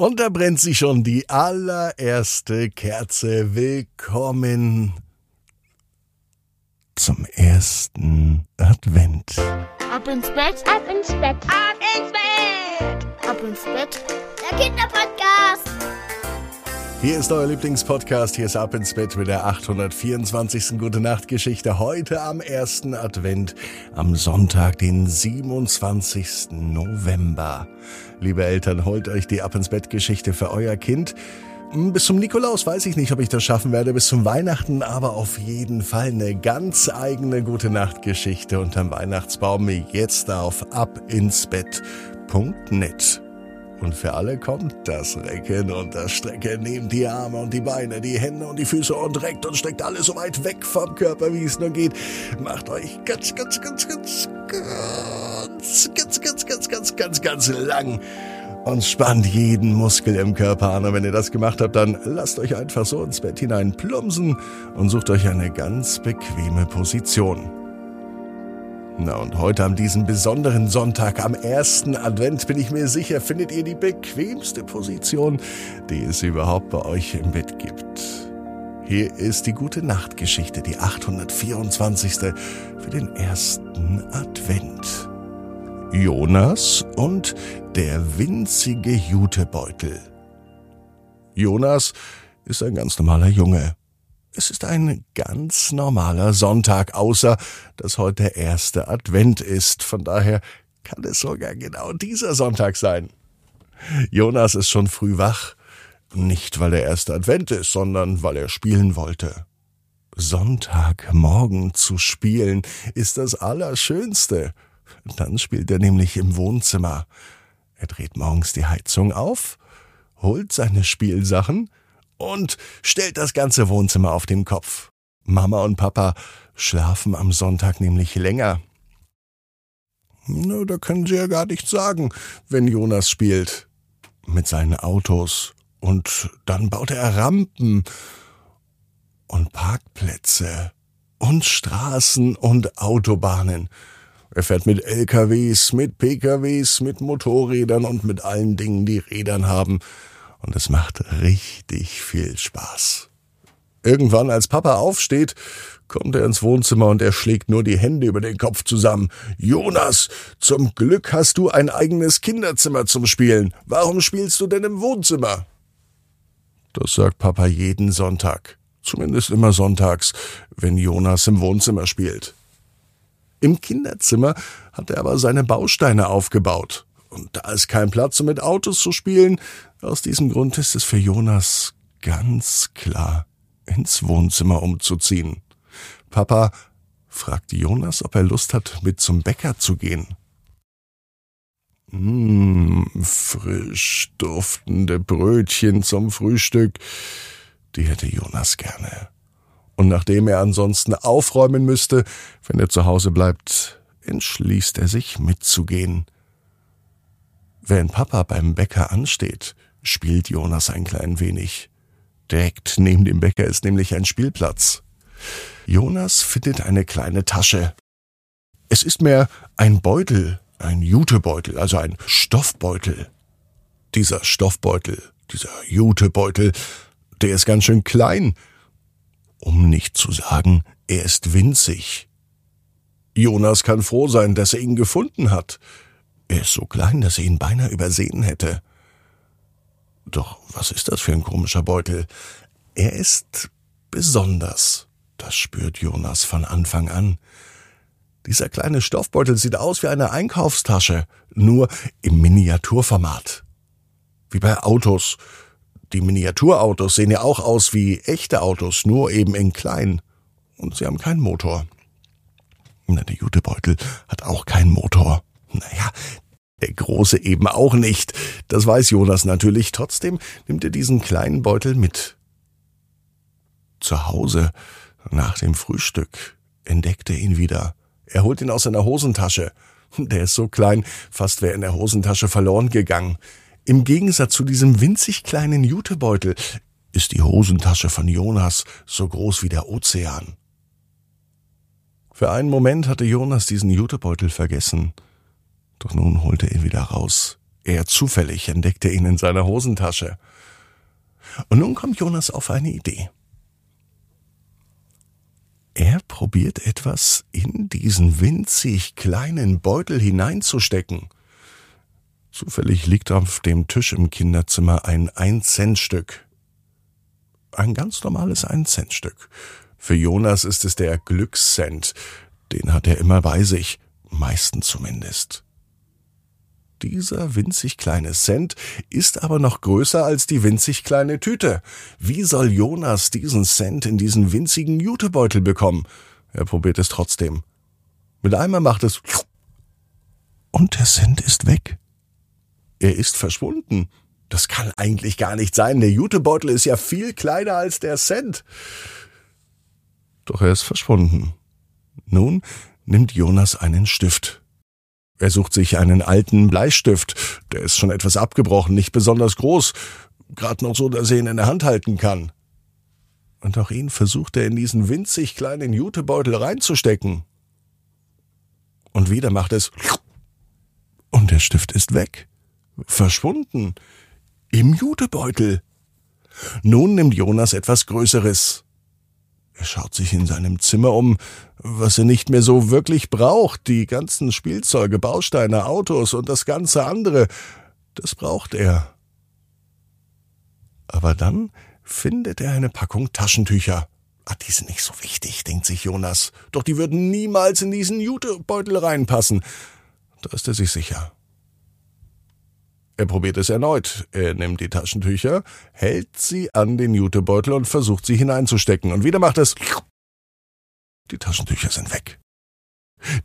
Und da brennt sie schon die allererste Kerze. Willkommen zum ersten Advent. Ab ins Bett, ab ins Bett, ab ins Bett, ab ins Bett. Der Kinderpodcast. Hier ist euer Lieblingspodcast. Hier ist Ab ins Bett mit der 824. Gute Nacht Geschichte. Heute am ersten Advent, am Sonntag, den 27. November. Liebe Eltern, holt euch die Ab ins Bett Geschichte für euer Kind. Hm, bis zum Nikolaus weiß ich nicht, ob ich das schaffen werde, bis zum Weihnachten, aber auf jeden Fall eine ganz eigene Gute Nacht Geschichte unterm Weihnachtsbaum. Jetzt auf abinsbett.net. Und für alle kommt das Recken und das Strecken. Nehmt die Arme und die Beine, die Hände und die Füße und reckt und streckt alles so weit weg vom Körper, wie es nur geht. Macht euch ganz, ganz, ganz, ganz, ganz, ganz, ganz, ganz, ganz, ganz, ganz lang und spannt jeden Muskel im Körper an. Und wenn ihr das gemacht habt, dann lasst euch einfach so ins Bett hinein plumpsen und sucht euch eine ganz bequeme Position. Na und heute an diesem besonderen Sonntag, am ersten Advent, bin ich mir sicher, findet ihr die bequemste Position, die es überhaupt bei euch im Bett gibt. Hier ist die gute Nachtgeschichte, die 824. für den ersten Advent. Jonas und der winzige Jutebeutel. Jonas ist ein ganz normaler Junge. Es ist ein ganz normaler Sonntag, außer dass heute der erste Advent ist. Von daher kann es sogar genau dieser Sonntag sein. Jonas ist schon früh wach. Nicht, weil der erste Advent ist, sondern weil er spielen wollte. Sonntagmorgen zu spielen ist das Allerschönste. Dann spielt er nämlich im Wohnzimmer. Er dreht morgens die Heizung auf, holt seine Spielsachen und stellt das ganze Wohnzimmer auf den Kopf. Mama und Papa schlafen am Sonntag nämlich länger. Na, da können sie ja gar nichts sagen, wenn Jonas spielt. Mit seinen Autos. Und dann baut er Rampen und Parkplätze und Straßen und Autobahnen. Er fährt mit LKWs, mit PKWs, mit Motorrädern und mit allen Dingen, die Rädern haben und es macht richtig viel Spaß. Irgendwann, als Papa aufsteht, kommt er ins Wohnzimmer und er schlägt nur die Hände über den Kopf zusammen. Jonas, zum Glück hast du ein eigenes Kinderzimmer zum Spielen. Warum spielst du denn im Wohnzimmer? Das sagt Papa jeden Sonntag. Zumindest immer sonntags, wenn Jonas im Wohnzimmer spielt. Im Kinderzimmer hat er aber seine Bausteine aufgebaut. Und da ist kein Platz, um mit Autos zu spielen. Aus diesem Grund ist es für Jonas ganz klar, ins Wohnzimmer umzuziehen. Papa fragt Jonas, ob er Lust hat, mit zum Bäcker zu gehen. Mmh, frisch duftende Brötchen zum Frühstück, die hätte Jonas gerne. Und nachdem er ansonsten aufräumen müsste, wenn er zu Hause bleibt, entschließt er sich mitzugehen. Wenn Papa beim Bäcker ansteht, spielt Jonas ein klein wenig. Direkt neben dem Bäcker ist nämlich ein Spielplatz. Jonas findet eine kleine Tasche. Es ist mehr ein Beutel, ein Jutebeutel, also ein Stoffbeutel. Dieser Stoffbeutel, dieser Jutebeutel, der ist ganz schön klein, um nicht zu sagen, er ist winzig. Jonas kann froh sein, dass er ihn gefunden hat. Er ist so klein, dass er ihn beinahe übersehen hätte. Doch was ist das für ein komischer Beutel? Er ist besonders. Das spürt Jonas von Anfang an. Dieser kleine Stoffbeutel sieht aus wie eine Einkaufstasche, nur im Miniaturformat. Wie bei Autos. Die Miniaturautos sehen ja auch aus wie echte Autos, nur eben in klein. Und sie haben keinen Motor. Na, der Jutebeutel hat auch keinen Motor. Naja, der Große eben auch nicht. Das weiß Jonas natürlich. Trotzdem nimmt er diesen kleinen Beutel mit. Zu Hause, nach dem Frühstück, entdeckt er ihn wieder. Er holt ihn aus seiner Hosentasche. Der ist so klein, fast wäre in der Hosentasche verloren gegangen. Im Gegensatz zu diesem winzig kleinen Jutebeutel ist die Hosentasche von Jonas so groß wie der Ozean. Für einen Moment hatte Jonas diesen Jutebeutel vergessen. Doch nun holte er ihn wieder raus. Er zufällig entdeckte ihn in seiner Hosentasche. Und nun kommt Jonas auf eine Idee. Er probiert etwas in diesen winzig kleinen Beutel hineinzustecken. Zufällig liegt auf dem Tisch im Kinderzimmer ein Ein-Cent-Stück. Ein ganz normales Ein-Cent-Stück. Für Jonas ist es der Glückscent. Den hat er immer bei sich, meistens zumindest. Dieser winzig kleine Cent ist aber noch größer als die winzig kleine Tüte. Wie soll Jonas diesen Cent in diesen winzigen Jutebeutel bekommen? Er probiert es trotzdem. Mit einmal macht es und der Cent ist weg. Er ist verschwunden. Das kann eigentlich gar nicht sein. Der Jutebeutel ist ja viel kleiner als der Cent. Doch er ist verschwunden. Nun nimmt Jonas einen Stift. Er sucht sich einen alten Bleistift. Der ist schon etwas abgebrochen, nicht besonders groß. Gerade noch so, dass er ihn in der Hand halten kann. Und auch ihn versucht er in diesen winzig kleinen Jutebeutel reinzustecken. Und wieder macht es. Und der Stift ist weg. Verschwunden. Im Jutebeutel. Nun nimmt Jonas etwas Größeres. Er schaut sich in seinem Zimmer um, was er nicht mehr so wirklich braucht. Die ganzen Spielzeuge, Bausteine, Autos und das ganze andere, das braucht er. Aber dann findet er eine Packung Taschentücher. Ah, die sind nicht so wichtig, denkt sich Jonas. Doch die würden niemals in diesen Jutebeutel reinpassen. Da ist er sich sicher. Er probiert es erneut. Er nimmt die Taschentücher, hält sie an den Jutebeutel und versucht sie hineinzustecken. Und wieder macht es. Die Taschentücher sind weg.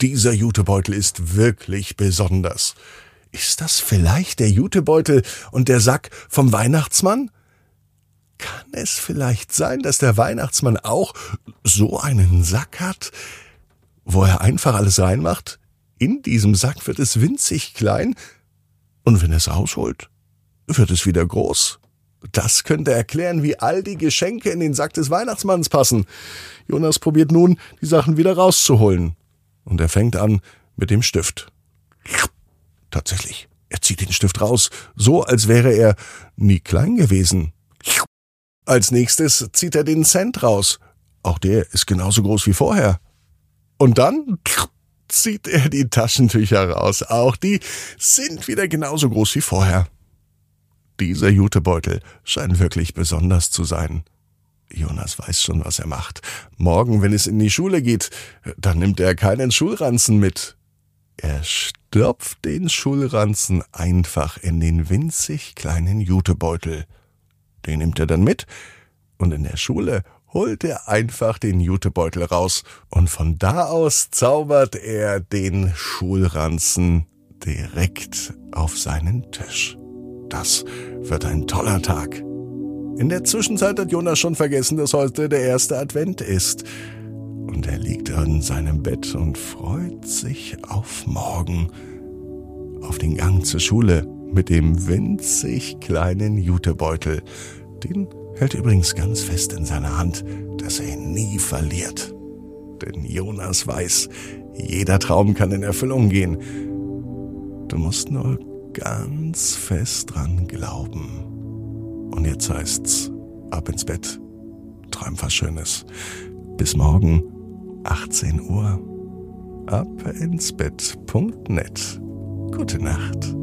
Dieser Jutebeutel ist wirklich besonders. Ist das vielleicht der Jutebeutel und der Sack vom Weihnachtsmann? Kann es vielleicht sein, dass der Weihnachtsmann auch so einen Sack hat, wo er einfach alles reinmacht? In diesem Sack wird es winzig klein, und wenn er es ausholt, wird es wieder groß. Das könnte erklären, wie all die Geschenke in den Sack des Weihnachtsmanns passen. Jonas probiert nun, die Sachen wieder rauszuholen. Und er fängt an mit dem Stift. Tatsächlich, er zieht den Stift raus, so als wäre er nie klein gewesen. Als nächstes zieht er den Cent raus. Auch der ist genauso groß wie vorher. Und dann zieht er die Taschentücher raus. Auch die sind wieder genauso groß wie vorher. Dieser Jutebeutel scheint wirklich besonders zu sein. Jonas weiß schon, was er macht. Morgen, wenn es in die Schule geht, dann nimmt er keinen Schulranzen mit. Er stopft den Schulranzen einfach in den winzig kleinen Jutebeutel. Den nimmt er dann mit und in der Schule holt er einfach den Jutebeutel raus und von da aus zaubert er den Schulranzen direkt auf seinen Tisch. Das wird ein toller Tag. In der Zwischenzeit hat Jonas schon vergessen, dass heute der erste Advent ist. Und er liegt in seinem Bett und freut sich auf morgen, auf den Gang zur Schule mit dem winzig kleinen Jutebeutel, den hält übrigens ganz fest in seiner Hand, dass er ihn nie verliert. Denn Jonas weiß, jeder Traum kann in Erfüllung gehen. Du musst nur ganz fest dran glauben. Und jetzt heißt's, ab ins Bett, träum was Schönes. Bis morgen, 18 Uhr. Ab ins Bett.net. Gute Nacht.